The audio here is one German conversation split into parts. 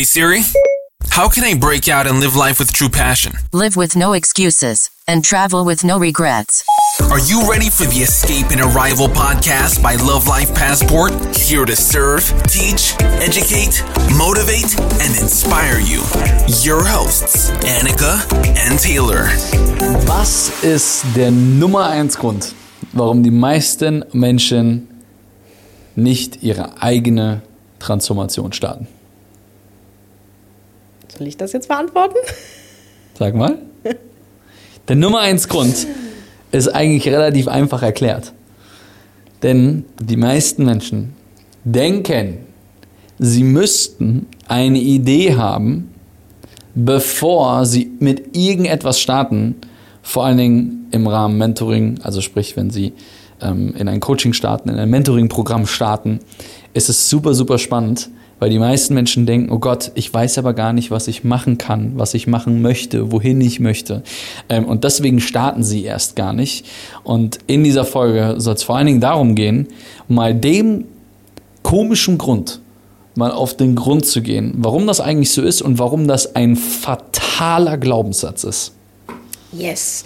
Hey Siri, how can I break out and live life with true passion? Live with no excuses and travel with no regrets. Are you ready for the Escape and Arrival podcast by Love Life Passport? Here to serve, teach, educate, motivate, and inspire you. Your hosts, Annika and Taylor. Was ist der Nummer eins Grund, warum die meisten Menschen nicht ihre eigene Transformation starten? Soll ich das jetzt beantworten? Sag mal. Der Nummer eins Grund ist eigentlich relativ einfach erklärt. Denn die meisten Menschen denken, sie müssten eine Idee haben, bevor sie mit irgendetwas starten, vor allen Dingen im Rahmen Mentoring, also sprich, wenn sie ähm, in ein Coaching starten, in ein Mentoring-Programm starten, ist es super, super spannend, weil die meisten Menschen denken, oh Gott, ich weiß aber gar nicht, was ich machen kann, was ich machen möchte, wohin ich möchte. Ähm, und deswegen starten sie erst gar nicht. Und in dieser Folge soll es vor allen Dingen darum gehen, mal dem komischen Grund, mal auf den Grund zu gehen, warum das eigentlich so ist und warum das ein fataler Glaubenssatz ist. Yes.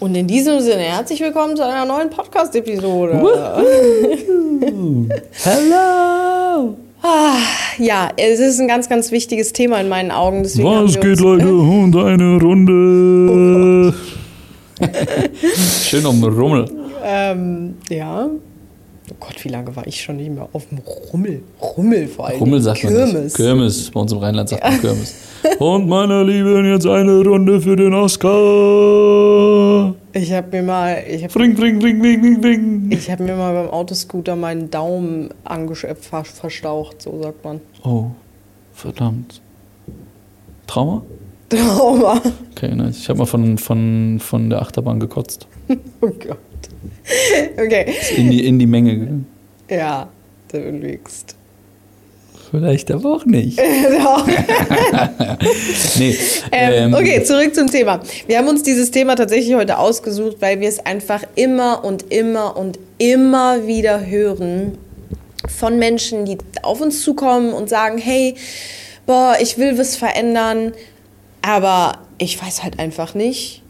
Und in diesem Sinne, herzlich willkommen zu einer neuen Podcast-Episode. Hello! Ah, ja, es ist ein ganz, ganz wichtiges Thema in meinen Augen. Deswegen Was geht, Leute? Und eine Runde. Schön um Rummel. Ähm, ja. Oh Gott, wie lange war ich schon nicht mehr auf dem Rummel? Rummel vor allem. Rummel sagt man Kirmes. nicht. Kirmes. Bei uns im Rheinland sagt man Kirmes. Und meine Lieben, jetzt eine Runde für den Oscar. Ich habe mir mal, ich habe Bring, bring, bring, bring, bring, bring. ich hab mir mal beim Autoscooter meinen Daumen verstaucht, so sagt man. Oh, verdammt. Trauma? Trauma. Okay, nice. Ich habe mal von, von, von der Achterbahn gekotzt. Oh Gott. Okay. In die, in die Menge gegangen. Ja, du lügst. Vielleicht aber auch nicht. Doch. Nee. Ähm, ähm, okay, zurück zum Thema. Wir haben uns dieses Thema tatsächlich heute ausgesucht, weil wir es einfach immer und immer und immer wieder hören von Menschen, die auf uns zukommen und sagen, hey, boah, ich will was verändern, aber ich weiß halt einfach nicht.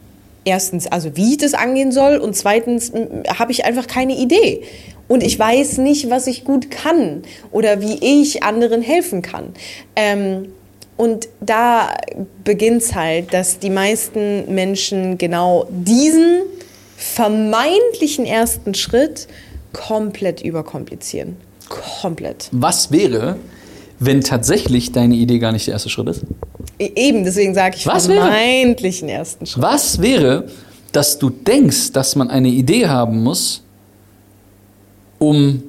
Erstens, also wie ich das angehen soll und zweitens habe ich einfach keine Idee. Und ich weiß nicht, was ich gut kann oder wie ich anderen helfen kann. Ähm, und da beginnt's halt, dass die meisten Menschen genau diesen vermeintlichen ersten Schritt komplett überkomplizieren. Komplett. was wäre, wenn tatsächlich deine Idee gar nicht der erste Schritt ist? E- Eben, deswegen sage ich Was wäre? vermeintlichen ersten Schritt. Was wäre, dass du denkst, dass man eine Idee haben muss, um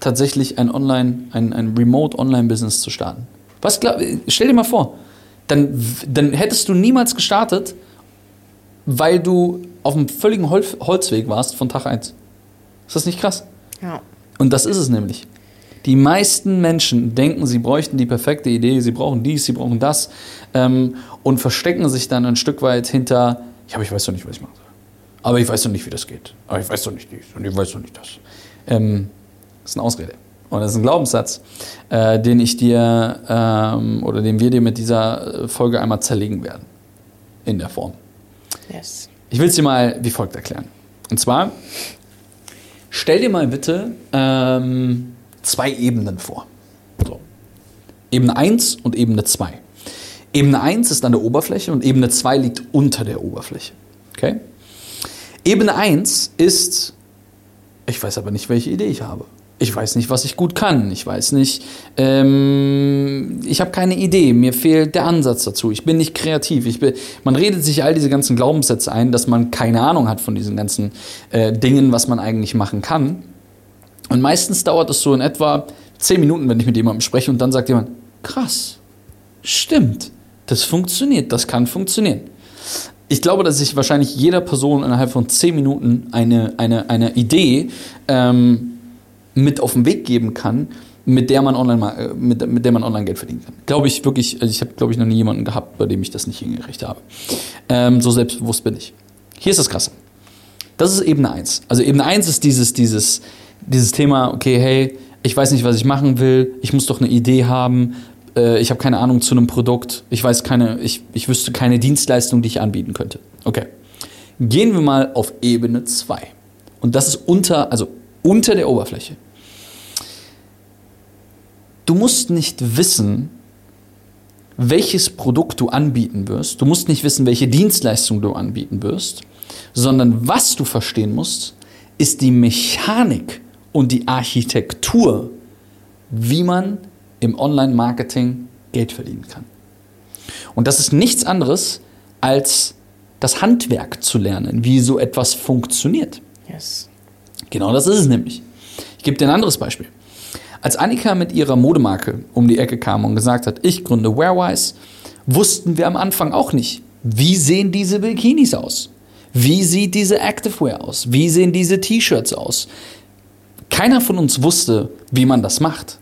tatsächlich ein Online, ein, ein Remote-Online-Business zu starten? Was glaub, stell dir mal vor, dann, dann hättest du niemals gestartet, weil du auf einem völligen Holz, Holzweg warst von Tag 1. Ist das nicht krass? Ja. Und das ist es nämlich. Die meisten Menschen denken, sie bräuchten die perfekte Idee, sie brauchen dies, sie brauchen das ähm, und verstecken sich dann ein Stück weit hinter, ja, aber ich weiß doch nicht, was ich machen soll. Aber ich weiß doch nicht, wie das geht. Aber ich weiß doch nicht dies und ich weiß doch nicht das. Ähm, das ist eine Ausrede. Und das ist ein Glaubenssatz, äh, den ich dir ähm, oder den wir dir mit dieser Folge einmal zerlegen werden. In der Form. Yes. Ich will es dir mal wie folgt erklären. Und zwar, stell dir mal bitte ähm, zwei Ebenen vor. So. Ebene 1 und Ebene 2. Ebene 1 ist an der Oberfläche und Ebene 2 liegt unter der Oberfläche. Okay? Ebene 1 ist, ich weiß aber nicht, welche Idee ich habe. Ich weiß nicht, was ich gut kann. Ich weiß nicht, ähm, ich habe keine Idee. Mir fehlt der Ansatz dazu. Ich bin nicht kreativ. Ich bin, man redet sich all diese ganzen Glaubenssätze ein, dass man keine Ahnung hat von diesen ganzen äh, Dingen, was man eigentlich machen kann. Und meistens dauert es so in etwa zehn Minuten, wenn ich mit jemandem spreche und dann sagt jemand, krass, stimmt, das funktioniert, das kann funktionieren. Ich glaube, dass ich wahrscheinlich jeder Person innerhalb von zehn Minuten eine, eine, eine Idee ähm, mit auf den Weg geben kann, mit der man online, äh, mit, mit der man online Geld verdienen kann. Glaube ich wirklich, also ich habe, glaube ich, noch nie jemanden gehabt, bei dem ich das nicht hingekriegt habe. Ähm, so selbstbewusst bin ich. Hier ist das Krasse. Das ist Ebene 1. Also Ebene 1 ist dieses, dieses, dieses Thema, okay, hey, ich weiß nicht, was ich machen will, ich muss doch eine Idee haben, äh, ich habe keine Ahnung zu einem Produkt, ich weiß keine, ich, ich wüsste keine Dienstleistung, die ich anbieten könnte. Okay. Gehen wir mal auf Ebene 2. Und das ist unter, also unter der Oberfläche. Du musst nicht wissen, welches Produkt du anbieten wirst. Du musst nicht wissen, welche Dienstleistung du anbieten wirst, sondern was du verstehen musst, ist die Mechanik und die Architektur, wie man im Online-Marketing Geld verdienen kann. Und das ist nichts anderes als das Handwerk zu lernen, wie so etwas funktioniert. Yes. Genau das ist es nämlich. Ich gebe dir ein anderes Beispiel. Als Annika mit ihrer Modemarke um die Ecke kam und gesagt hat, ich gründe Wearwise, wussten wir am Anfang auch nicht, wie sehen diese Bikinis aus? Wie sieht diese Activewear aus? Wie sehen diese T-Shirts aus? Keiner von uns wusste, wie man das macht.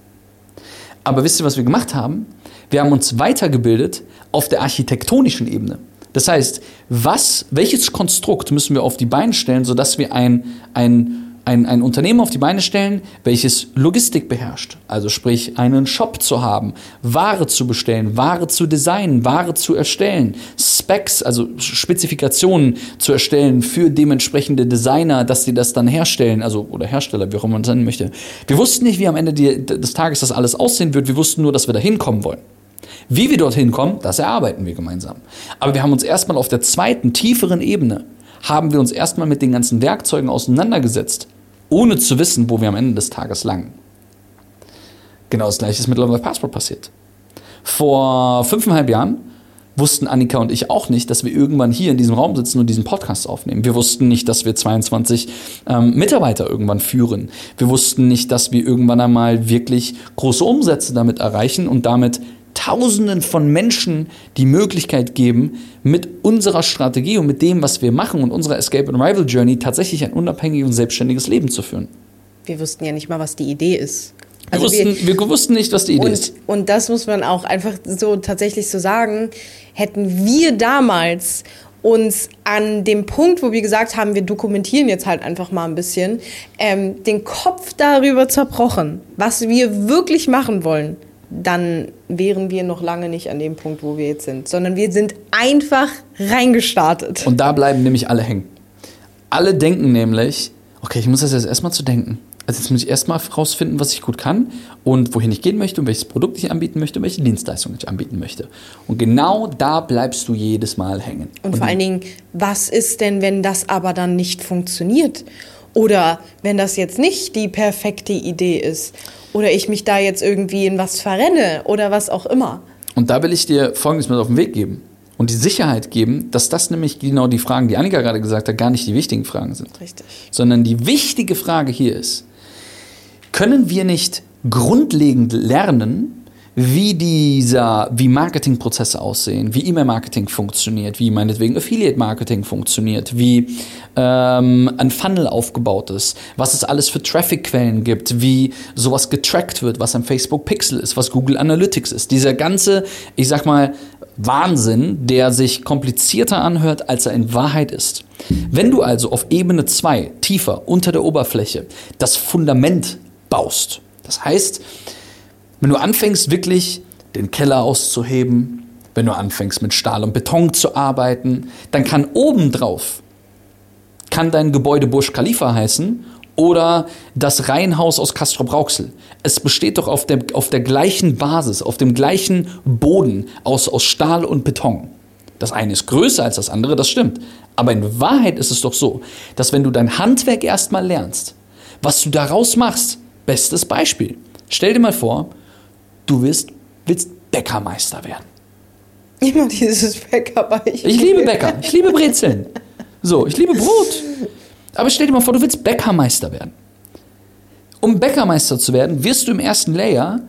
Aber wisst ihr, was wir gemacht haben? Wir haben uns weitergebildet auf der architektonischen Ebene. Das heißt, was, welches Konstrukt müssen wir auf die Beine stellen, sodass wir ein, ein ein, ein Unternehmen auf die Beine stellen, welches Logistik beherrscht. Also sprich, einen Shop zu haben, Ware zu bestellen, Ware zu designen, Ware zu erstellen, Specs, also Spezifikationen zu erstellen für dementsprechende Designer, dass sie das dann herstellen, also oder Hersteller, wie auch immer man es nennen möchte. Wir wussten nicht, wie am Ende die, des Tages das alles aussehen wird. Wir wussten nur, dass wir da hinkommen wollen. Wie wir dorthin kommen, das erarbeiten wir gemeinsam. Aber wir haben uns erstmal auf der zweiten, tieferen Ebene, haben wir uns erstmal mit den ganzen Werkzeugen auseinandergesetzt ohne zu wissen, wo wir am Ende des Tages langen. Genau das gleiche ist mit Love Passport passiert. Vor fünfeinhalb Jahren wussten Annika und ich auch nicht, dass wir irgendwann hier in diesem Raum sitzen und diesen Podcast aufnehmen. Wir wussten nicht, dass wir 22 ähm, Mitarbeiter irgendwann führen. Wir wussten nicht, dass wir irgendwann einmal wirklich große Umsätze damit erreichen und damit Tausenden von Menschen die Möglichkeit geben, mit unserer Strategie und mit dem, was wir machen und unserer Escape and Rival Journey tatsächlich ein unabhängiges und selbstständiges Leben zu führen. Wir wussten ja nicht mal, was die Idee ist. Also wir, wussten, wir, wir, wussten nicht, was die Idee und, ist. Und das muss man auch einfach so tatsächlich so sagen. Hätten wir damals uns an dem Punkt, wo wir gesagt haben, wir dokumentieren jetzt halt einfach mal ein bisschen, ähm, den Kopf darüber zerbrochen, was wir wirklich machen wollen, dann wären wir noch lange nicht an dem Punkt, wo wir jetzt sind, sondern wir sind einfach reingestartet. Und da bleiben nämlich alle hängen. Alle denken nämlich, okay, ich muss das jetzt erstmal zu denken. Also jetzt muss ich erstmal herausfinden, was ich gut kann und wohin ich gehen möchte und welches Produkt ich anbieten möchte und welche Dienstleistung ich anbieten möchte. Und genau da bleibst du jedes Mal hängen. Und, und vor allen Dingen, was ist denn, wenn das aber dann nicht funktioniert? Oder wenn das jetzt nicht die perfekte Idee ist? Oder ich mich da jetzt irgendwie in was verrenne oder was auch immer. Und da will ich dir Folgendes mit auf den Weg geben. Und die Sicherheit geben, dass das nämlich genau die Fragen, die Annika gerade gesagt hat, gar nicht die wichtigen Fragen sind. Richtig. Sondern die wichtige Frage hier ist, können wir nicht grundlegend lernen, wie dieser, wie Marketingprozesse aussehen, wie E-Mail-Marketing funktioniert, wie meinetwegen Affiliate-Marketing funktioniert, wie ähm, ein Funnel aufgebaut ist, was es alles für Traffic-Quellen gibt, wie sowas getrackt wird, was ein Facebook Pixel ist, was Google Analytics ist. Dieser ganze, ich sag mal, Wahnsinn, der sich komplizierter anhört, als er in Wahrheit ist. Wenn du also auf Ebene 2, tiefer, unter der Oberfläche, das Fundament baust, das heißt, wenn du anfängst, wirklich den Keller auszuheben, wenn du anfängst, mit Stahl und Beton zu arbeiten, dann kann obendrauf, kann dein Gebäude Burj Khalifa heißen oder das Reihenhaus aus Castrop-Rauxel. Es besteht doch auf der, auf der gleichen Basis, auf dem gleichen Boden aus, aus Stahl und Beton. Das eine ist größer als das andere, das stimmt. Aber in Wahrheit ist es doch so, dass wenn du dein Handwerk erstmal lernst, was du daraus machst, bestes Beispiel. Stell dir mal vor, du willst, willst Bäckermeister werden. Immer dieses Bäckerbeispiel. Ich liebe Bäcker, ich liebe Brezeln. So, ich liebe Brot. Aber stell dir mal vor, du willst Bäckermeister werden. Um Bäckermeister zu werden, wirst du im ersten Layer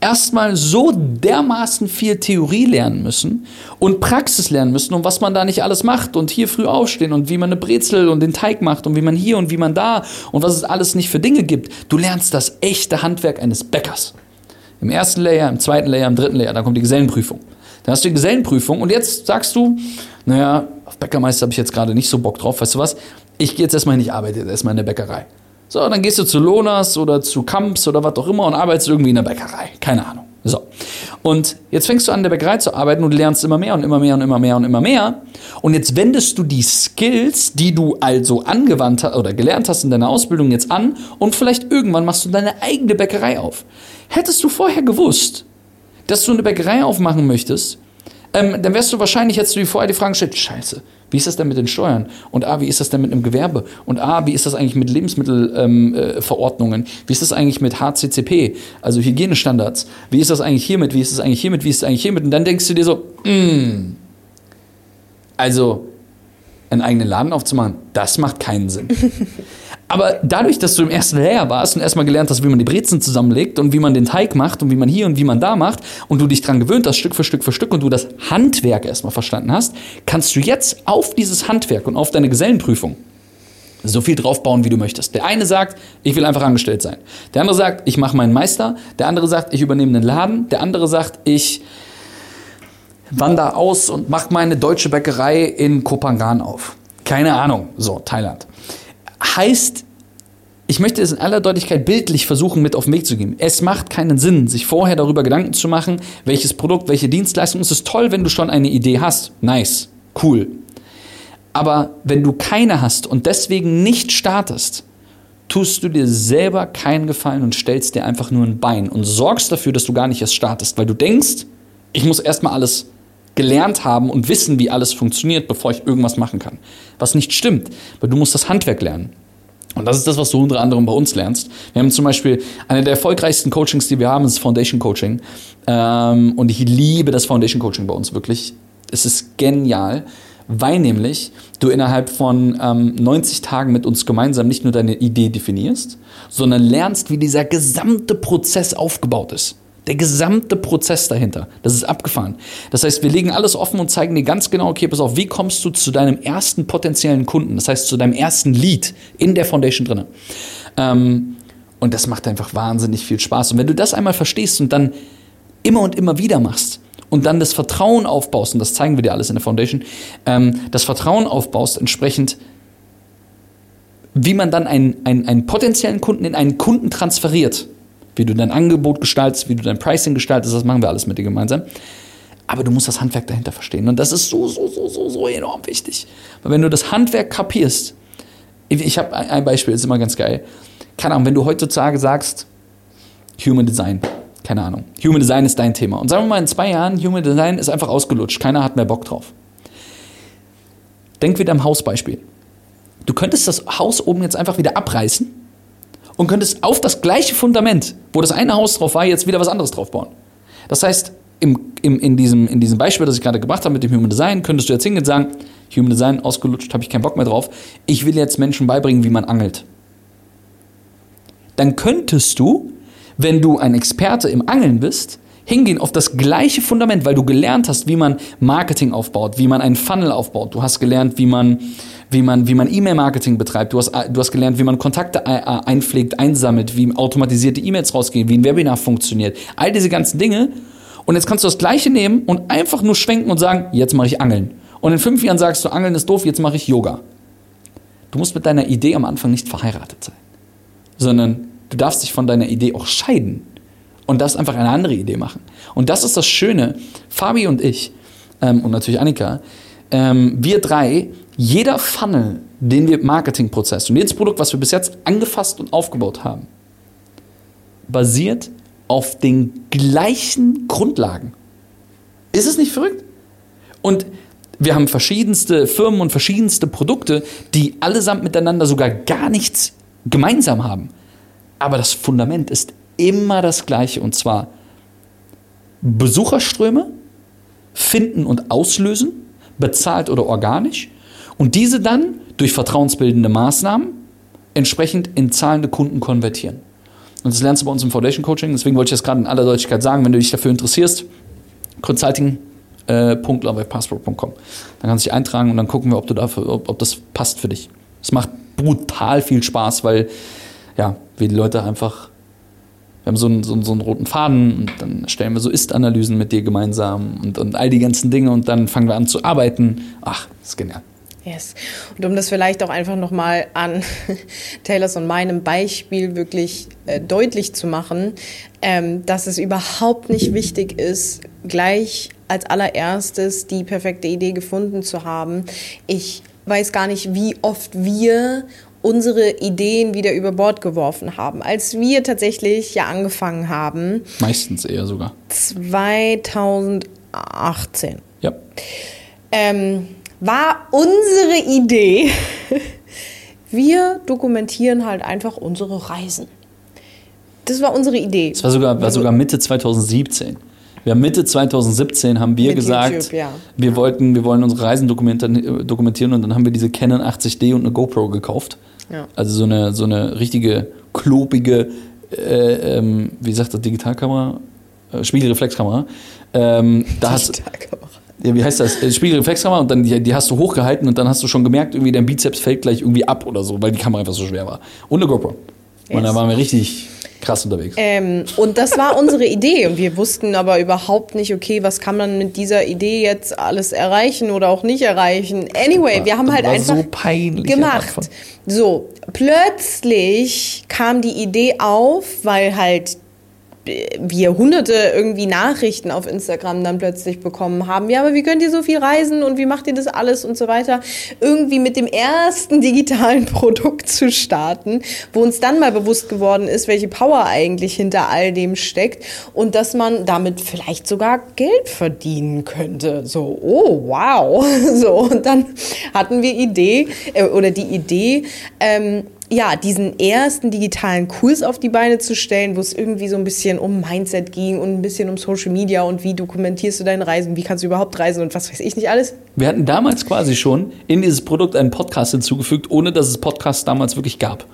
erstmal so dermaßen viel Theorie lernen müssen und Praxis lernen müssen und was man da nicht alles macht und hier früh aufstehen und wie man eine Brezel und den Teig macht und wie man hier und wie man da und was es alles nicht für Dinge gibt. Du lernst das echte Handwerk eines Bäckers. Im ersten Layer, im zweiten Layer, im dritten Layer, dann kommt die Gesellenprüfung. Dann hast du die Gesellenprüfung und jetzt sagst du, naja, auf Bäckermeister habe ich jetzt gerade nicht so Bock drauf, weißt du was? Ich gehe jetzt erstmal hin, ich arbeite jetzt erstmal in der Bäckerei. So, dann gehst du zu Lonas oder zu Kamps oder was auch immer und arbeitest irgendwie in der Bäckerei. Keine Ahnung. So. Und jetzt fängst du an, in der Bäckerei zu arbeiten und lernst immer mehr und immer mehr und immer mehr und immer mehr. Und jetzt wendest du die Skills, die du also angewandt hast oder gelernt hast in deiner Ausbildung jetzt an und vielleicht irgendwann machst du deine eigene Bäckerei auf. Hättest du vorher gewusst, dass du eine Bäckerei aufmachen möchtest, ähm, dann wärst du wahrscheinlich, hättest du dir vorher die Frage gestellt, scheiße, wie ist das denn mit den Steuern? Und A, wie ist das denn mit einem Gewerbe? Und A, wie ist das eigentlich mit Lebensmittelverordnungen? Ähm, äh, wie ist das eigentlich mit HCCP, also Hygienestandards? Wie ist das eigentlich hiermit? Wie ist das eigentlich hiermit? Wie ist das eigentlich hiermit? Und dann denkst du dir so, mm, also einen eigenen Laden aufzumachen, das macht keinen Sinn. Aber dadurch, dass du im ersten Lehrjahr warst und erstmal gelernt hast, wie man die Brezen zusammenlegt und wie man den Teig macht und wie man hier und wie man da macht und du dich dran gewöhnt hast, Stück für Stück für Stück und du das Handwerk erstmal verstanden hast, kannst du jetzt auf dieses Handwerk und auf deine Gesellenprüfung so viel draufbauen, wie du möchtest. Der eine sagt, ich will einfach angestellt sein. Der andere sagt, ich mache meinen Meister. Der andere sagt, ich übernehme einen Laden. Der andere sagt, ich wandere aus und mache meine deutsche Bäckerei in Kopangan auf. Keine Ahnung. So, Thailand heißt, ich möchte es in aller Deutlichkeit bildlich versuchen, mit auf den Weg zu geben. Es macht keinen Sinn, sich vorher darüber Gedanken zu machen, welches Produkt, welche Dienstleistung. Es ist toll, wenn du schon eine Idee hast. Nice, cool. Aber wenn du keine hast und deswegen nicht startest, tust du dir selber keinen Gefallen und stellst dir einfach nur ein Bein und sorgst dafür, dass du gar nicht erst startest, weil du denkst, ich muss erstmal alles gelernt haben und wissen, wie alles funktioniert, bevor ich irgendwas machen kann. Was nicht stimmt, weil du musst das Handwerk lernen. Und das ist das, was du unter anderem bei uns lernst. Wir haben zum Beispiel eine der erfolgreichsten Coachings, die wir haben, ist Foundation Coaching. Ähm, und ich liebe das Foundation Coaching bei uns wirklich. Es ist genial, weil nämlich du innerhalb von ähm, 90 Tagen mit uns gemeinsam nicht nur deine Idee definierst, sondern lernst, wie dieser gesamte Prozess aufgebaut ist. Der gesamte Prozess dahinter, das ist abgefahren. Das heißt, wir legen alles offen und zeigen dir ganz genau, okay, pass auf, wie kommst du zu deinem ersten potenziellen Kunden, das heißt zu deinem ersten Lead in der Foundation drin. Ähm, und das macht einfach wahnsinnig viel Spaß. Und wenn du das einmal verstehst und dann immer und immer wieder machst und dann das Vertrauen aufbaust, und das zeigen wir dir alles in der Foundation, ähm, das Vertrauen aufbaust entsprechend, wie man dann einen, einen, einen potenziellen Kunden in einen Kunden transferiert wie du dein Angebot gestaltest, wie du dein Pricing gestaltest, das machen wir alles mit dir gemeinsam. Aber du musst das Handwerk dahinter verstehen. Und das ist so, so, so, so, so enorm wichtig. Weil wenn du das Handwerk kapierst, ich habe ein Beispiel, ist immer ganz geil. Keine Ahnung, wenn du heutzutage sagst, Human Design, keine Ahnung, Human Design ist dein Thema. Und sagen wir mal, in zwei Jahren, Human Design ist einfach ausgelutscht, keiner hat mehr Bock drauf. Denk wieder am Hausbeispiel. Du könntest das Haus oben jetzt einfach wieder abreißen und könntest auf das gleiche Fundament, wo das eine Haus drauf war, jetzt wieder was anderes drauf bauen. Das heißt, im, im, in, diesem, in diesem Beispiel, das ich gerade gebracht habe mit dem Human Design, könntest du jetzt hingehen und sagen, Human Design ausgelutscht, habe ich keinen Bock mehr drauf. Ich will jetzt Menschen beibringen, wie man angelt. Dann könntest du, wenn du ein Experte im Angeln bist, hingehen auf das gleiche Fundament, weil du gelernt hast, wie man Marketing aufbaut, wie man einen Funnel aufbaut. Du hast gelernt, wie man, wie man, wie man E-Mail-Marketing betreibt. Du hast, du hast gelernt, wie man Kontakte einpflegt, einsammelt, wie automatisierte E-Mails rausgehen, wie ein Webinar funktioniert. All diese ganzen Dinge. Und jetzt kannst du das Gleiche nehmen und einfach nur schwenken und sagen, jetzt mache ich Angeln. Und in fünf Jahren sagst du, Angeln ist doof, jetzt mache ich Yoga. Du musst mit deiner Idee am Anfang nicht verheiratet sein, sondern du darfst dich von deiner Idee auch scheiden und das einfach eine andere Idee machen. Und das ist das Schöne. Fabi und ich ähm, und natürlich Annika, ähm, wir drei, jeder Funnel, den wir Marketingprozess und jedes Produkt, was wir bis jetzt angefasst und aufgebaut haben, basiert auf den gleichen Grundlagen. Ist es nicht verrückt? Und wir haben verschiedenste Firmen und verschiedenste Produkte, die allesamt miteinander sogar gar nichts gemeinsam haben. Aber das Fundament ist immer das Gleiche und zwar Besucherströme finden und auslösen, bezahlt oder organisch, und diese dann durch vertrauensbildende Maßnahmen entsprechend in zahlende Kunden konvertieren. Und das lernst du bei uns im Foundation Coaching, deswegen wollte ich das gerade in aller Deutlichkeit sagen, wenn du dich dafür interessierst, consulting.lovewebpassport.com. Äh, dann kannst du dich eintragen und dann gucken wir, ob, du dafür, ob, ob das passt für dich. Es macht brutal viel Spaß, weil ja, wir die Leute einfach wir haben so einen, so, einen, so einen, roten Faden und dann stellen wir so Ist-Analysen mit dir gemeinsam und, und all die ganzen Dinge und dann fangen wir an zu arbeiten. Ach, ist genial. Yes. Und um das vielleicht auch einfach nochmal an Taylors und meinem Beispiel wirklich äh, deutlich zu machen, ähm, dass es überhaupt nicht wichtig ist, gleich als allererstes die perfekte Idee gefunden zu haben. Ich weiß gar nicht, wie oft wir unsere Ideen wieder über Bord geworfen haben. Als wir tatsächlich ja angefangen haben. Meistens eher sogar. 2018. Ja. Ähm, war unsere Idee, wir dokumentieren halt einfach unsere Reisen. Das war unsere Idee. Das war sogar, war sogar Mitte 2017. Wir haben Mitte 2017 haben wir Mit gesagt, YouTube, ja. wir wollten, wir wollen unsere Reisen dokumentieren, und dann haben wir diese Canon 80D und eine GoPro gekauft. Ja. Also so eine, so eine richtige, klobige, äh, ähm, wie sagt das, Digitalkamera? Äh, Spiegelreflexkamera. Ähm, Digitalkamera. Ja, wie heißt das? Äh, Spiegelreflexkamera und dann die, die hast du hochgehalten und dann hast du schon gemerkt, irgendwie dein Bizeps fällt gleich irgendwie ab oder so, weil die Kamera einfach so schwer war. Und eine GoPro. Und da Yes. waren wir richtig krass unterwegs. Ähm, und das war unsere Idee. Und wir wussten aber überhaupt nicht, okay, was kann man mit dieser Idee jetzt alles erreichen oder auch nicht erreichen. Anyway, wir haben halt war einfach so peinlich gemacht. So, plötzlich kam die Idee auf, weil halt wir hunderte irgendwie Nachrichten auf Instagram dann plötzlich bekommen haben. Ja, aber wie könnt ihr so viel reisen und wie macht ihr das alles und so weiter? Irgendwie mit dem ersten digitalen Produkt zu starten, wo uns dann mal bewusst geworden ist, welche Power eigentlich hinter all dem steckt und dass man damit vielleicht sogar Geld verdienen könnte. So, oh wow. So, und dann hatten wir Idee äh, oder die Idee, ähm, ja, diesen ersten digitalen Kurs auf die Beine zu stellen, wo es irgendwie so ein bisschen um Mindset ging und ein bisschen um Social Media und wie dokumentierst du deine Reisen, wie kannst du überhaupt reisen und was weiß ich nicht alles. Wir hatten damals quasi schon in dieses Produkt einen Podcast hinzugefügt, ohne dass es Podcasts damals wirklich gab.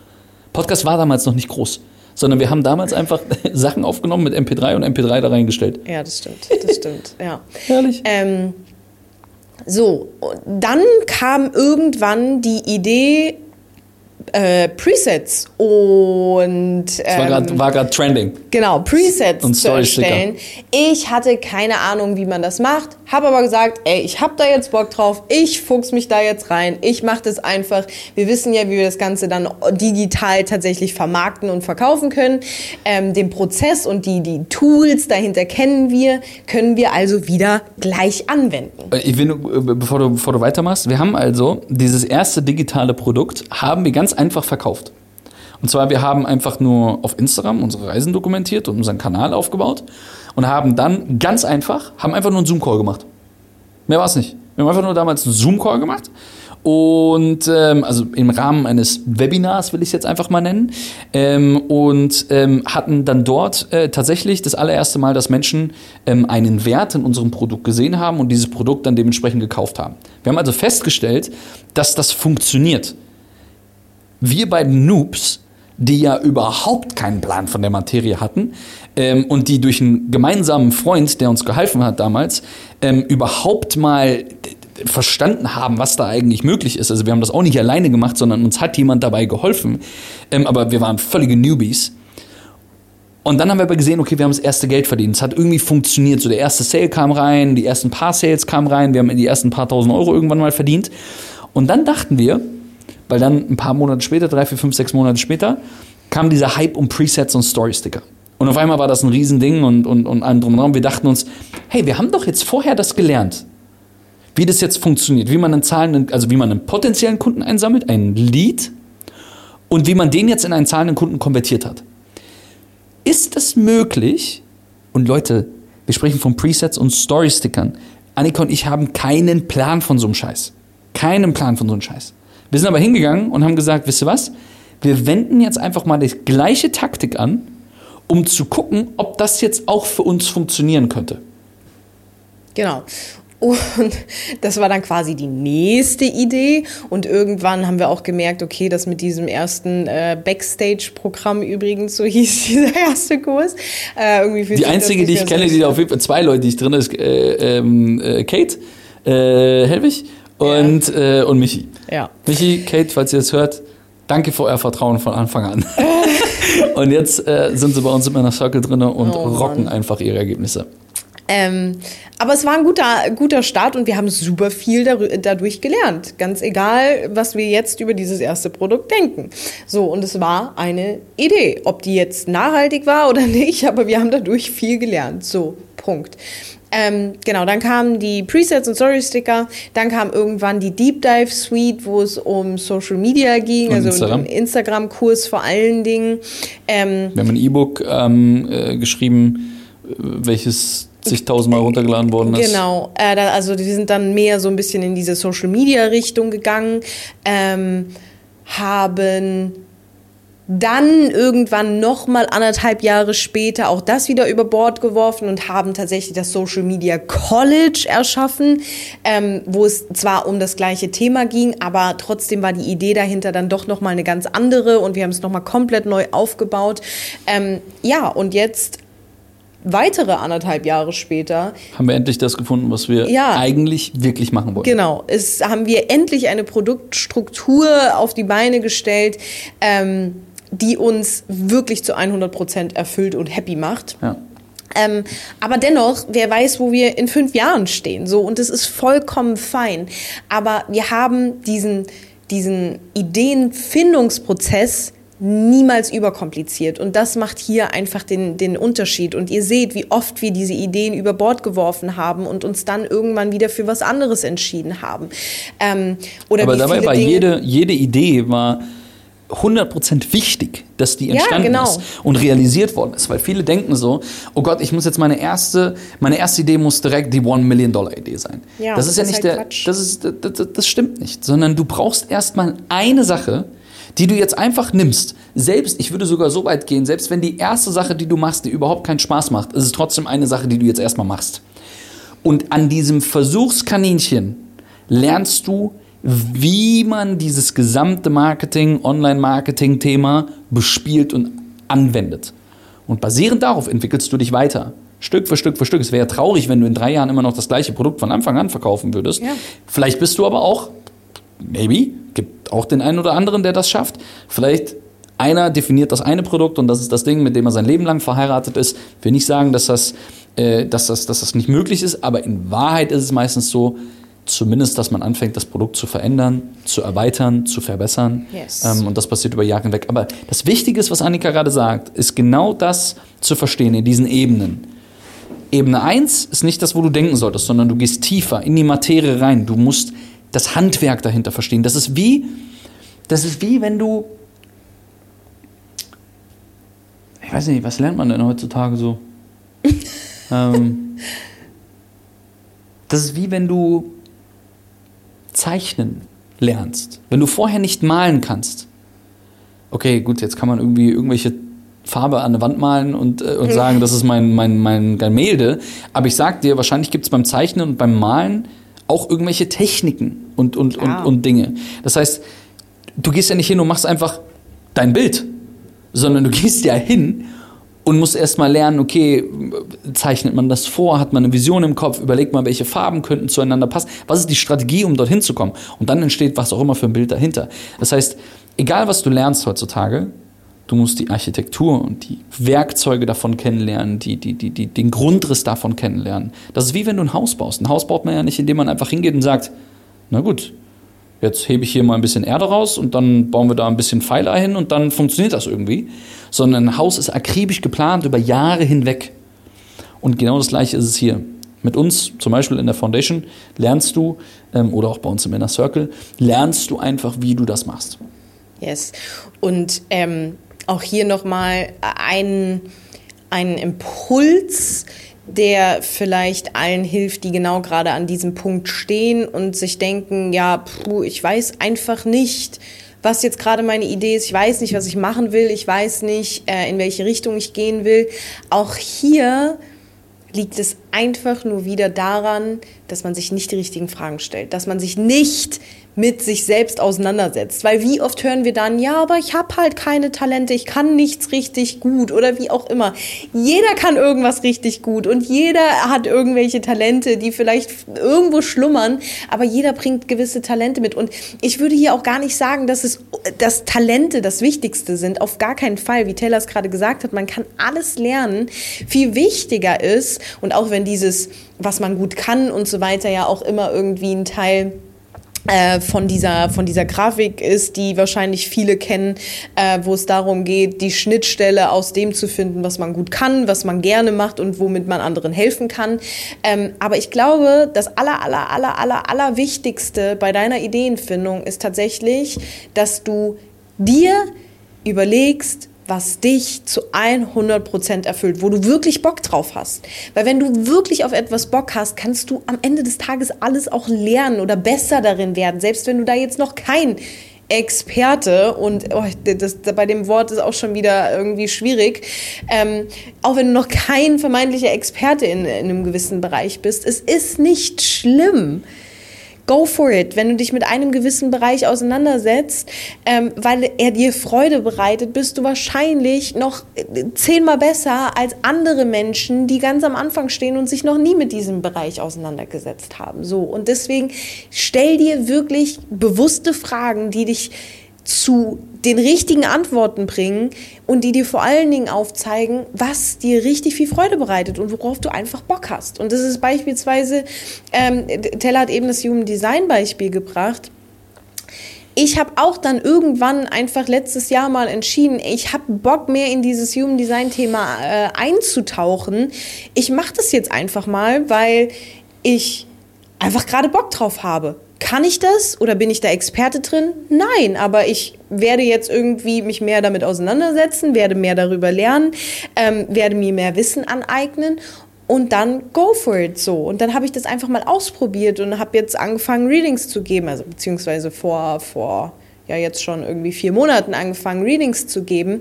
Podcast war damals noch nicht groß, sondern wir haben damals einfach Sachen aufgenommen mit MP3 und MP3 da reingestellt. Ja, das stimmt, das stimmt, ja. Herrlich. Ähm, so, dann kam irgendwann die Idee, äh, Presets und ähm, war gerade trending. Genau, Presets Und zu erstellen. Ich hatte keine Ahnung, wie man das macht, habe aber gesagt, ey, ich habe da jetzt Bock drauf, ich fuchs mich da jetzt rein, ich mache das einfach. Wir wissen ja, wie wir das Ganze dann digital tatsächlich vermarkten und verkaufen können. Ähm, den Prozess und die, die Tools dahinter kennen wir, können wir also wieder gleich anwenden. Äh, Ich will, äh, bevor du, bevor du weitermachst, wir haben also dieses erste digitale Produkt, haben wir ganz einfach verkauft. Und zwar, wir haben einfach nur auf Instagram unsere Reisen dokumentiert und unseren Kanal aufgebaut und haben dann ganz einfach, haben einfach nur einen Zoom-Call gemacht. Mehr war es nicht. Wir haben einfach nur damals einen Zoom-Call gemacht. Und ähm, also im Rahmen eines Webinars will ich es jetzt einfach mal nennen. Ähm, und ähm, hatten dann dort äh, tatsächlich das allererste Mal, dass Menschen ähm, einen Wert in unserem Produkt gesehen haben und dieses Produkt dann dementsprechend gekauft haben. Wir haben also festgestellt, dass das funktioniert. Wir beiden Noobs, die ja überhaupt keinen Plan von der Materie hatten ähm, und die durch einen gemeinsamen Freund, der uns geholfen hat damals, ähm, überhaupt mal verstanden haben, was da eigentlich möglich ist. Also wir haben das auch nicht alleine gemacht, sondern uns hat jemand dabei geholfen. Ähm, aber wir waren völlige Newbies. Und dann haben wir aber gesehen, okay, wir haben das erste Geld verdient. Es hat irgendwie funktioniert. So der erste Sale kam rein, die ersten paar Sales kamen rein, wir haben die ersten paar tausend Euro irgendwann mal verdient. Und dann dachten wir, weil dann ein paar Monate später, drei, vier, fünf, sechs Monate später, kam dieser Hype um Presets und Story-Sticker. Und auf einmal war das ein Riesending und, und, und allem drum und dran. Wir dachten uns, hey, wir haben doch jetzt vorher das gelernt, wie das jetzt funktioniert, wie man einen zahlenden, also wie man einen potenziellen Kunden einsammelt, einen Lead, und wie man den jetzt in einen zahlenden Kunden konvertiert hat. Ist es möglich, und Leute, wir sprechen von Presets und Story-Stickern. Annika und ich haben keinen Plan von so einem Scheiß. Keinen Plan von so einem Scheiß. Wir sind aber hingegangen und haben gesagt, wisst ihr was? Wir wenden jetzt einfach mal die gleiche Taktik an, um zu gucken, ob das jetzt auch für uns funktionieren könnte. Genau. Und das war dann quasi die nächste Idee. Und irgendwann haben wir auch gemerkt, okay, das mit diesem ersten äh, Backstage-Programm übrigens, so hieß dieser erste Kurs. Äh, irgendwie Die einzige, die ich kenne, die da auf jeden Fall, zwei Leute, die ich drin ist, äh, ähm, äh, Kate, äh, Helwig und, äh, und Michi. Ja. Michi, Kate, falls ihr es hört, danke für euer Vertrauen von Anfang an. und jetzt äh, sind sie bei uns in meiner Circle drin und Oh, rocken Mann. einfach ihre Ergebnisse. Ähm, aber es war ein guter, guter Start und wir haben super viel dadurch gelernt. Ganz egal, was wir jetzt über dieses erste Produkt denken. So, und es war eine Idee. Ob die jetzt nachhaltig war oder nicht, aber wir haben dadurch viel gelernt. So, Punkt. Ähm, genau, dann kamen die Presets und Story-Sticker, dann kam irgendwann die Deep Dive Suite, wo es um Social Media ging, und also Instagram. einen Instagram-Kurs vor allen Dingen. Ähm, Wir haben ein E-Book ähm, äh, geschrieben, welches zigtausendmal runtergeladen worden ist. Genau, äh, da, also die sind dann mehr so ein bisschen in diese Social Media Richtung gegangen, ähm, haben dann irgendwann noch mal anderthalb Jahre später auch das wieder über Bord geworfen und haben tatsächlich das Social Media College erschaffen, ähm, wo es zwar um das gleiche Thema ging, aber trotzdem war die Idee dahinter dann doch noch mal eine ganz andere und wir haben es noch mal komplett neu aufgebaut. Ähm, ja, und jetzt weitere anderthalb Jahre später haben wir endlich das gefunden, was wir ja, eigentlich wirklich machen wollen. Genau, es haben wir endlich eine Produktstruktur auf die Beine gestellt. Ähm, die uns wirklich zu 100 Prozent erfüllt und happy macht. Ja. Ähm, aber dennoch, wer weiß, wo wir in fünf Jahren stehen. So, und es ist vollkommen fein. Aber wir haben diesen, diesen Ideenfindungsprozess niemals überkompliziert. Und das macht hier einfach den, den Unterschied. Und ihr seht, wie oft wir diese Ideen über Bord geworfen haben und uns dann irgendwann wieder für was anderes entschieden haben. Ähm, oder Aber dabei war jede, jede Idee war 100% wichtig, dass die entstanden ja, genau. ist und realisiert worden ist, weil viele denken so, oh Gott, ich muss jetzt meine erste, meine erste Idee muss direkt die One Million Dollar Idee sein. Ja, das ist ja nicht halt der, Quatsch. das ist, das, das stimmt nicht, sondern du brauchst erstmal eine Sache, die du jetzt einfach nimmst. Selbst, ich würde sogar so weit gehen, selbst wenn die erste Sache, die du machst, dir überhaupt keinen Spaß macht, ist es trotzdem eine Sache, die du jetzt erstmal machst. Und an diesem Versuchskaninchen lernst du wie man dieses gesamte Marketing, Online-Marketing-Thema bespielt und anwendet. Und basierend darauf entwickelst du dich weiter. Stück für Stück für Stück. Es wäre traurig, wenn du in drei Jahren immer noch das gleiche Produkt von Anfang an verkaufen würdest. Ja. Vielleicht bist du aber auch, maybe, gibt auch den einen oder anderen, der das schafft. Vielleicht einer definiert das eine Produkt und das ist das Ding, mit dem er sein Leben lang verheiratet ist. Ich will nicht sagen, dass das, äh, dass das, dass das nicht möglich ist, aber in Wahrheit ist es meistens so, zumindest, dass man anfängt, das Produkt zu verändern, zu erweitern, zu verbessern. Yes. Ähm, und das passiert über Jahre hinweg. Aber das Wichtige ist, was Annika gerade sagt, ist genau das zu verstehen in diesen Ebenen. Ebene 1 ist nicht das, wo du denken solltest, sondern du gehst tiefer in die Materie rein. Du musst das Handwerk dahinter verstehen. Das ist wie, das ist wie wenn du, ich weiß nicht, was lernt man denn heutzutage so? ähm, das ist wie wenn du Zeichnen lernst, wenn du vorher nicht malen kannst, okay, gut, jetzt kann man irgendwie irgendwelche Farbe an eine Wand malen und, äh, und sagen, das ist mein, mein, mein Gemälde. Aber ich sag dir, wahrscheinlich gibt es beim Zeichnen und beim Malen auch irgendwelche Techniken und, und, und, und Dinge. Das heißt, du gehst ja nicht hin und machst einfach dein Bild, sondern du gehst ja hin und muss erstmal lernen, okay, zeichnet man das vor, hat man eine Vision im Kopf, überlegt man, welche Farben könnten zueinander passen, was ist die Strategie, um dorthin zu kommen. Und dann entsteht was auch immer für ein Bild dahinter. Das heißt, egal was du lernst heutzutage, du musst die Architektur und die Werkzeuge davon kennenlernen, die, die, die, die, den Grundriss davon kennenlernen. Das ist wie wenn du ein Haus baust. Ein Haus baut man ja nicht, indem man einfach hingeht und sagt, na gut, jetzt hebe ich hier mal ein bisschen Erde raus und dann bauen wir da ein bisschen Pfeiler hin und dann funktioniert das irgendwie sondern ein Haus ist akribisch geplant über Jahre hinweg. Und genau das Gleiche ist es hier. Mit uns, zum Beispiel in der Foundation, lernst du, ähm, oder auch bei uns im Inner Circle, lernst du einfach, wie du das machst. Yes. Und ähm, auch hier nochmal ein, ein Impuls, der vielleicht allen hilft, die genau gerade an diesem Punkt stehen und sich denken, ja, puh, ich weiß einfach nicht, was jetzt gerade meine Idee ist. Ich weiß nicht, was ich machen will. Ich weiß nicht, äh, in welche Richtung ich gehen will. Auch hier liegt es einfach nur wieder daran, dass man sich nicht die richtigen Fragen stellt, dass man sich nicht mit sich selbst auseinandersetzt. Weil wie oft hören wir dann, ja, aber ich habe halt keine Talente, ich kann nichts richtig gut oder wie auch immer. Jeder kann irgendwas richtig gut und jeder hat irgendwelche Talente, die vielleicht irgendwo schlummern, aber jeder bringt gewisse Talente mit. Und ich würde hier auch gar nicht sagen, dass es dass Talente das Wichtigste sind. Auf gar keinen Fall. Wie Taylor es gerade gesagt hat, man kann alles lernen. Viel wichtiger ist, und auch wenn dieses, was man gut kann und so weiter, ja auch immer irgendwie ein Teil von dieser, von dieser Grafik ist, die wahrscheinlich viele kennen, äh, wo es darum geht, die Schnittstelle aus dem zu finden, was man gut kann, was man gerne macht und womit man anderen helfen kann. Ähm, aber ich glaube, das aller, aller, aller, aller, aller Wichtigste bei deiner Ideenfindung ist tatsächlich, dass du dir überlegst, was dich zu 100% erfüllt, wo du wirklich Bock drauf hast. Weil wenn du wirklich auf etwas Bock hast, kannst du am Ende des Tages alles auch lernen oder besser darin werden, selbst wenn du da jetzt noch kein Experte und oh, das, das, bei dem Wort ist auch schon wieder irgendwie schwierig, ähm, auch wenn du noch kein vermeintlicher Experte in, in einem gewissen Bereich bist, es ist nicht schlimm go for it. Wenn du dich mit einem gewissen Bereich auseinandersetzt, ähm, weil er dir Freude bereitet, bist du wahrscheinlich noch äh, zehnmal besser als andere Menschen, die ganz am Anfang stehen und sich noch nie mit diesem Bereich auseinandergesetzt haben. So. Und deswegen stell dir wirklich bewusste Fragen, die dich zu den richtigen Antworten bringen und die dir vor allen Dingen aufzeigen, was dir richtig viel Freude bereitet und worauf du einfach Bock hast. Und das ist beispielsweise, ähm, Teller hat eben das Human Design Beispiel gebracht. Ich habe auch dann irgendwann einfach letztes Jahr mal entschieden, ich habe Bock mehr in dieses Human Design Thema äh, einzutauchen. Ich mache das jetzt einfach mal, weil ich einfach gerade Bock drauf habe. Kann ich das oder bin ich da Experte drin? Nein, aber ich werde jetzt irgendwie mich mehr damit auseinandersetzen, werde mehr darüber lernen, ähm, werde mir mehr Wissen aneignen und dann go for it so. Und dann habe ich das einfach mal ausprobiert und habe jetzt angefangen, Readings zu geben, also beziehungsweise vor, vor ja jetzt schon irgendwie vier Monaten angefangen, Readings zu geben.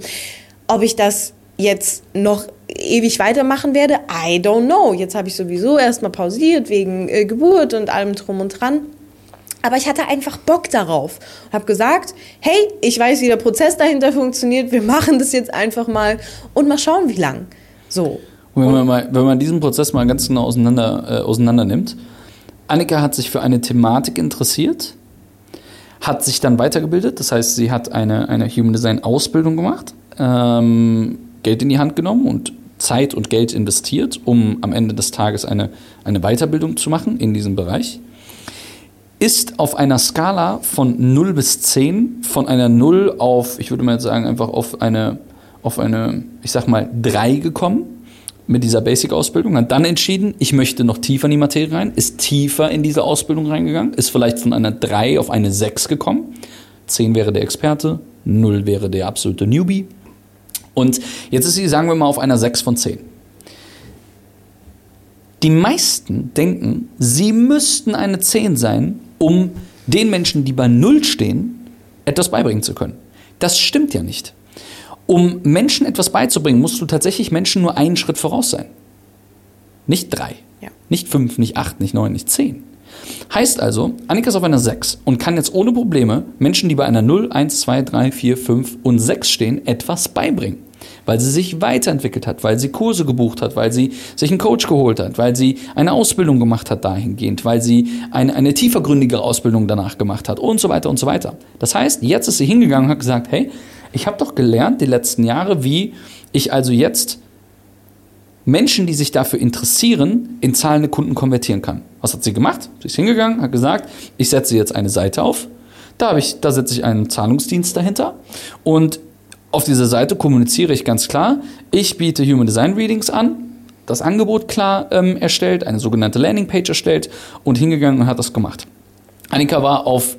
Ob ich das jetzt noch ewig weitermachen werde, I don't know. Jetzt habe ich sowieso erstmal pausiert wegen äh, Geburt und allem drum und dran. Aber ich hatte einfach Bock darauf habe gesagt, hey, ich weiß, wie der Prozess dahinter funktioniert, wir machen das jetzt einfach mal und mal schauen, wie lang. So. Und wenn, man mal, wenn man diesen Prozess mal ganz genau auseinander, äh, auseinander nimmt, Annika hat sich für eine Thematik interessiert, hat sich dann weitergebildet, das heißt, sie hat eine, eine Human Design Ausbildung gemacht, ähm, Geld in die Hand genommen und Zeit und Geld investiert, um am Ende des Tages eine, eine Weiterbildung zu machen in diesem Bereich ist auf einer Skala von 0 bis 10, von einer 0 auf, ich würde mal sagen, einfach auf eine, auf eine, ich sag mal, 3 gekommen mit dieser Basic-Ausbildung, hat dann entschieden, ich möchte noch tiefer in die Materie rein, ist tiefer in diese Ausbildung reingegangen, ist vielleicht von einer 3 auf eine 6 gekommen. 10 wäre der Experte, 0 wäre der absolute Newbie. Und jetzt ist sie, sagen wir mal, auf einer 6 von 10. Die meisten denken, sie müssten eine 10 sein, um den Menschen, die bei Null stehen, etwas beibringen zu können. Das stimmt ja nicht. Um Menschen etwas beizubringen, musst du tatsächlich Menschen nur einen Schritt voraus sein. Nicht drei, ja. nicht fünf, nicht acht, nicht neun, nicht zehn. Heißt also, Annika ist auf einer 6 und kann jetzt ohne Probleme Menschen, die bei einer 0, 1, 2, 3, 4, 5 und 6 stehen, etwas beibringen weil sie sich weiterentwickelt hat, weil sie Kurse gebucht hat, weil sie sich einen Coach geholt hat, weil sie eine Ausbildung gemacht hat dahingehend, weil sie eine, eine tiefergründigere Ausbildung danach gemacht hat und so weiter und so weiter. Das heißt, jetzt ist sie hingegangen und hat gesagt, hey, ich habe doch gelernt die letzten Jahre, wie ich also jetzt Menschen, die sich dafür interessieren, in zahlende Kunden konvertieren kann. Was hat sie gemacht? Sie ist hingegangen, hat gesagt, ich setze jetzt eine Seite auf, da, ich, da setze ich einen Zahlungsdienst dahinter und auf dieser Seite kommuniziere ich ganz klar, ich biete Human Design Readings an, das Angebot klar ähm, erstellt, eine sogenannte Landingpage erstellt und hingegangen und hat das gemacht. Annika war auf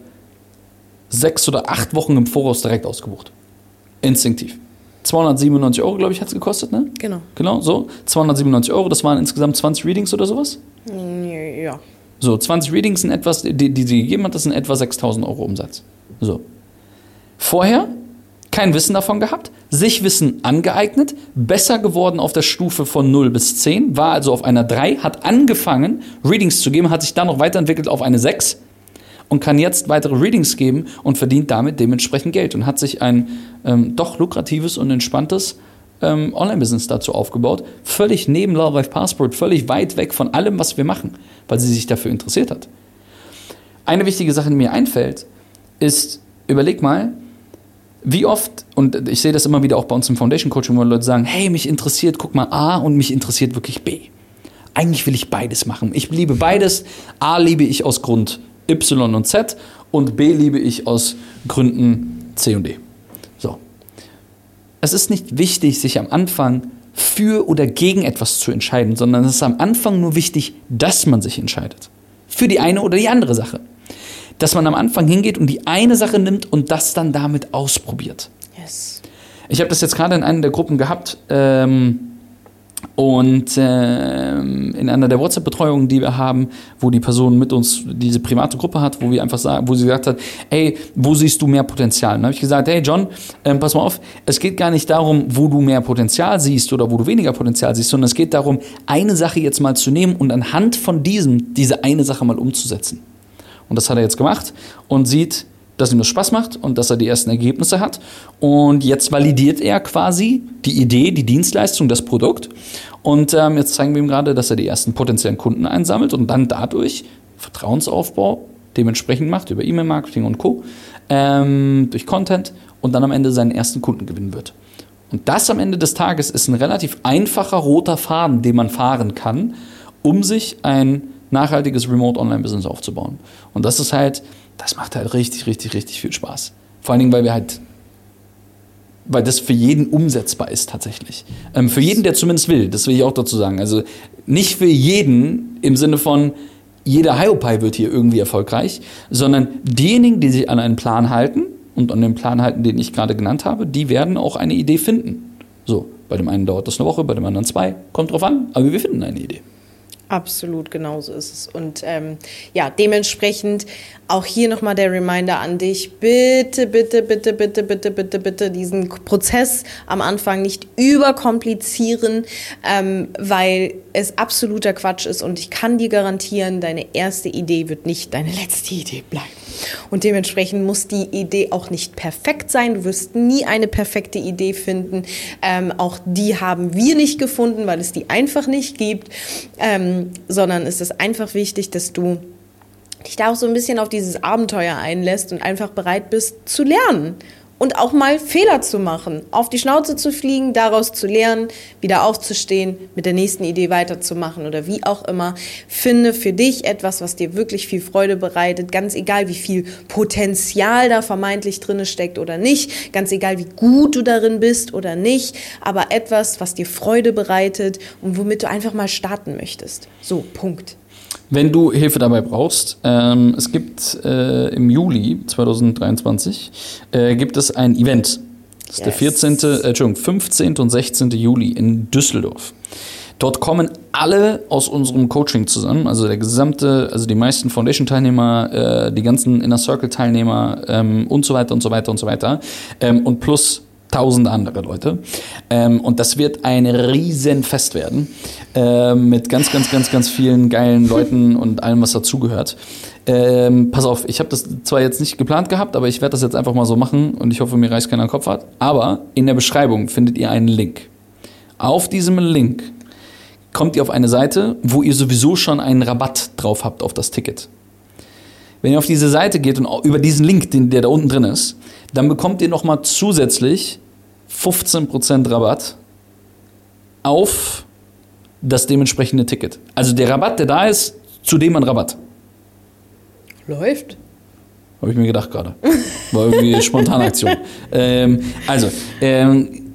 sechs oder acht Wochen im Voraus direkt ausgebucht. Instinktiv. 297 Euro, glaube ich, hat es gekostet, ne? Genau. Genau, so. 297 Euro, das waren insgesamt 20 Readings oder sowas? Ja. So, 20 Readings sind etwas, die, die sie gegeben hat, das sind etwa 6000 Euro Umsatz. So. Vorher kein Wissen davon gehabt, sich Wissen angeeignet, besser geworden auf der Stufe von 0 bis 10, war also auf einer 3, hat angefangen, Readings zu geben, hat sich dann noch weiterentwickelt auf eine 6 und kann jetzt weitere Readings geben und verdient damit dementsprechend Geld und hat sich ein ähm, doch lukratives und entspanntes ähm, Online-Business dazu aufgebaut, völlig neben Love Life Passport, völlig weit weg von allem, was wir machen, weil sie sich dafür interessiert hat. Eine wichtige Sache, die mir einfällt, ist, überleg mal, wie oft, und ich sehe das immer wieder auch bei uns im Foundation Coaching, wo Leute sagen, hey, mich interessiert, guck mal A und mich interessiert wirklich B. eigentlich will ich beides machen. Ich liebe beides. A liebe ich aus Grund Y und Z und B liebe ich aus Gründen C und D. So. Es ist nicht wichtig, sich am Anfang für oder gegen etwas zu entscheiden, sondern es ist am Anfang nur wichtig, dass man sich entscheidet. Für die eine oder die andere Sache. Dass man am Anfang hingeht und die eine Sache nimmt und das dann damit ausprobiert. Yes. Ich habe das jetzt gerade in einer der Gruppen gehabt ähm, und ähm, in einer der WhatsApp-Betreuungen, die wir haben, wo die Person mit uns diese private Gruppe hat, wo wir einfach sagen, wo sie gesagt hat, ey, wo siehst du mehr Potenzial? Dann habe ich gesagt, hey John, ähm, pass mal auf, es geht gar nicht darum, wo du mehr Potenzial siehst oder wo du weniger Potenzial siehst, sondern es geht darum, eine Sache jetzt mal zu nehmen und anhand von diesem diese eine Sache mal umzusetzen. Und das hat er jetzt gemacht und sieht, dass ihm das Spaß macht und dass er die ersten Ergebnisse hat. Und jetzt validiert er quasi die Idee, die Dienstleistung, das Produkt. Und ähm, jetzt zeigen wir ihm gerade, dass er die ersten potenziellen Kunden einsammelt und dann dadurch Vertrauensaufbau dementsprechend macht über E-Mail-Marketing und Co. Ähm, durch Content und dann am Ende seinen ersten Kunden gewinnen wird. Und das am Ende des Tages ist ein relativ einfacher roter Faden, den man fahren kann, um sich ein nachhaltiges Remote-Online-Business aufzubauen. Und das ist halt das macht halt richtig, richtig, richtig viel Spaß. Vor allen Dingen, weil wir halt, weil das für jeden umsetzbar ist tatsächlich. Ähm, für jeden, der zumindest will, das will ich auch dazu sagen. Also nicht für jeden im Sinne von, jeder Hiopai wird hier irgendwie erfolgreich, sondern diejenigen, die sich an einen Plan halten und an den Plan halten, den ich gerade genannt habe, die werden auch eine Idee finden. So, bei dem einen dauert das eine Woche, bei dem anderen zwei, kommt drauf an, aber wir finden eine Idee. Absolut, genauso ist es. Und ähm, ja, dementsprechend auch hier nochmal der Reminder an dich. Bitte, bitte, bitte, bitte, bitte, bitte, bitte diesen Prozess am Anfang nicht überkomplizieren, ähm, weil es absoluter Quatsch ist. Und ich kann dir garantieren, deine erste Idee wird nicht deine letzte Idee bleiben. Und dementsprechend muss die Idee auch nicht perfekt sein. Du wirst nie eine perfekte Idee finden. Ähm, auch die haben wir nicht gefunden, weil es die einfach nicht gibt. Ähm, sondern es ist einfach wichtig, dass du dich da auch so ein bisschen auf dieses Abenteuer einlässt und einfach bereit bist zu lernen und auch mal Fehler zu machen, auf die Schnauze zu fliegen, daraus zu lernen, wieder aufzustehen, mit der nächsten Idee weiterzumachen oder wie auch immer. Finde für dich etwas, was dir wirklich viel Freude bereitet, ganz egal, wie viel Potenzial da vermeintlich drin steckt oder nicht, ganz egal, wie gut du darin bist oder nicht, aber etwas, was dir Freude bereitet und womit du einfach mal starten möchtest. So, Punkt. Wenn du Hilfe dabei brauchst, ähm, es gibt äh, im Juli 2023 äh, gibt es ein Event. Das ist der 14., äh, Entschuldigung, 15. und 16. Juli in Düsseldorf. Dort kommen alle aus unserem Coaching zusammen, also der gesamte, also die meisten Foundation-Teilnehmer, äh, die ganzen Inner Circle-Teilnehmer ähm, und so weiter und so weiter und so weiter. Ähm, und plus tausende andere Leute. Ähm, und das wird ein Riesenfest werden. Ähm, mit ganz, ganz, ganz, ganz vielen geilen Leuten und allem, was dazugehört. Ähm, pass auf, ich habe das zwar jetzt nicht geplant gehabt, aber ich werde das jetzt einfach mal so machen und ich hoffe, mir reißt keiner Kopf hat. Aber in der Beschreibung findet ihr einen Link. Auf diesem Link kommt ihr auf eine Seite, wo ihr sowieso schon einen Rabatt drauf habt auf das Ticket. Wenn ihr auf diese Seite geht und über diesen Link, den, der da unten drin ist, dann bekommt ihr nochmal zusätzlich 15% Rabatt auf das dementsprechende Ticket. Also der Rabatt, der da ist, zu dem ein Rabatt. Läuft. Habe ich mir gedacht gerade. War irgendwie eine spontane Aktion. Ähm, also, ähm,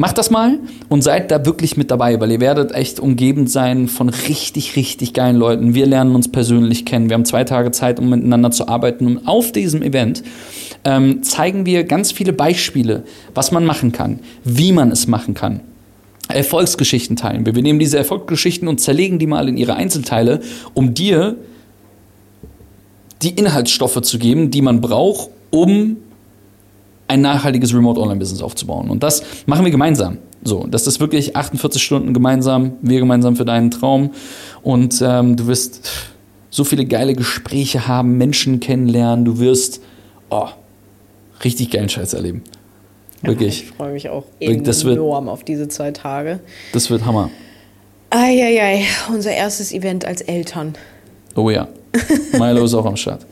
macht das mal und seid da wirklich mit dabei, weil ihr werdet echt umgeben sein von richtig, richtig geilen Leuten. Wir lernen uns persönlich kennen. Wir haben zwei Tage Zeit, um miteinander zu arbeiten. Und auf diesem Event ähm, zeigen wir ganz viele Beispiele, was man machen kann, wie man es machen kann. Erfolgsgeschichten teilen wir. Wir nehmen diese Erfolgsgeschichten und zerlegen die mal in ihre Einzelteile, um dir die Inhaltsstoffe zu geben, die man braucht, um ein nachhaltiges Remote-Online-Business aufzubauen. Und das machen wir gemeinsam. So, das ist wirklich 48 Stunden gemeinsam, wir gemeinsam für deinen Traum. Und ähm, du wirst so viele geile Gespräche haben, Menschen kennenlernen, du wirst oh, richtig geilen Scheiß erleben. Wirklich. Ja, ich freue mich auch das wird- enorm auf diese zwei Tage. Das wird Hammer. Eieiei, unser erstes Event als Eltern. Oh ja. Milo ist auch am Start.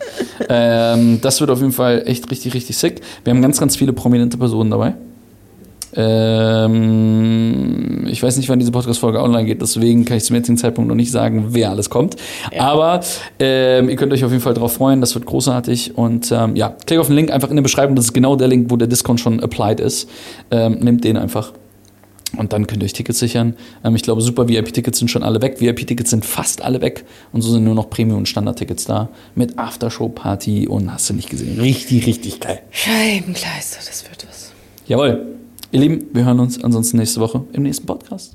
Ähm, das wird auf jeden Fall echt richtig, richtig sick. Wir haben ganz, ganz viele prominente Personen dabei. Ähm, ich weiß nicht, wann diese Podcast-Folge online geht, deswegen kann ich zum jetzigen Zeitpunkt noch nicht sagen, wer alles kommt. Aber ähm, ihr könnt euch auf jeden Fall darauf freuen, das wird großartig. Und ähm, ja, klickt auf den Link einfach in der Beschreibung, das ist genau der Link, wo der Discount schon applied ist. Ähm, nehmt den einfach. Und dann könnt ihr euch Tickets sichern. Ähm, ich glaube, super VIP-Tickets sind schon alle weg. VIP-Tickets sind fast alle weg. Und so sind nur noch Premium- und Standard-Tickets da. Mit Aftershow-Party und hast du nicht gesehen. Richtig, richtig geil. Scheibenkleister, das wird was. Jawohl. Ihr Lieben, wir hören uns ansonsten nächste Woche im nächsten Podcast.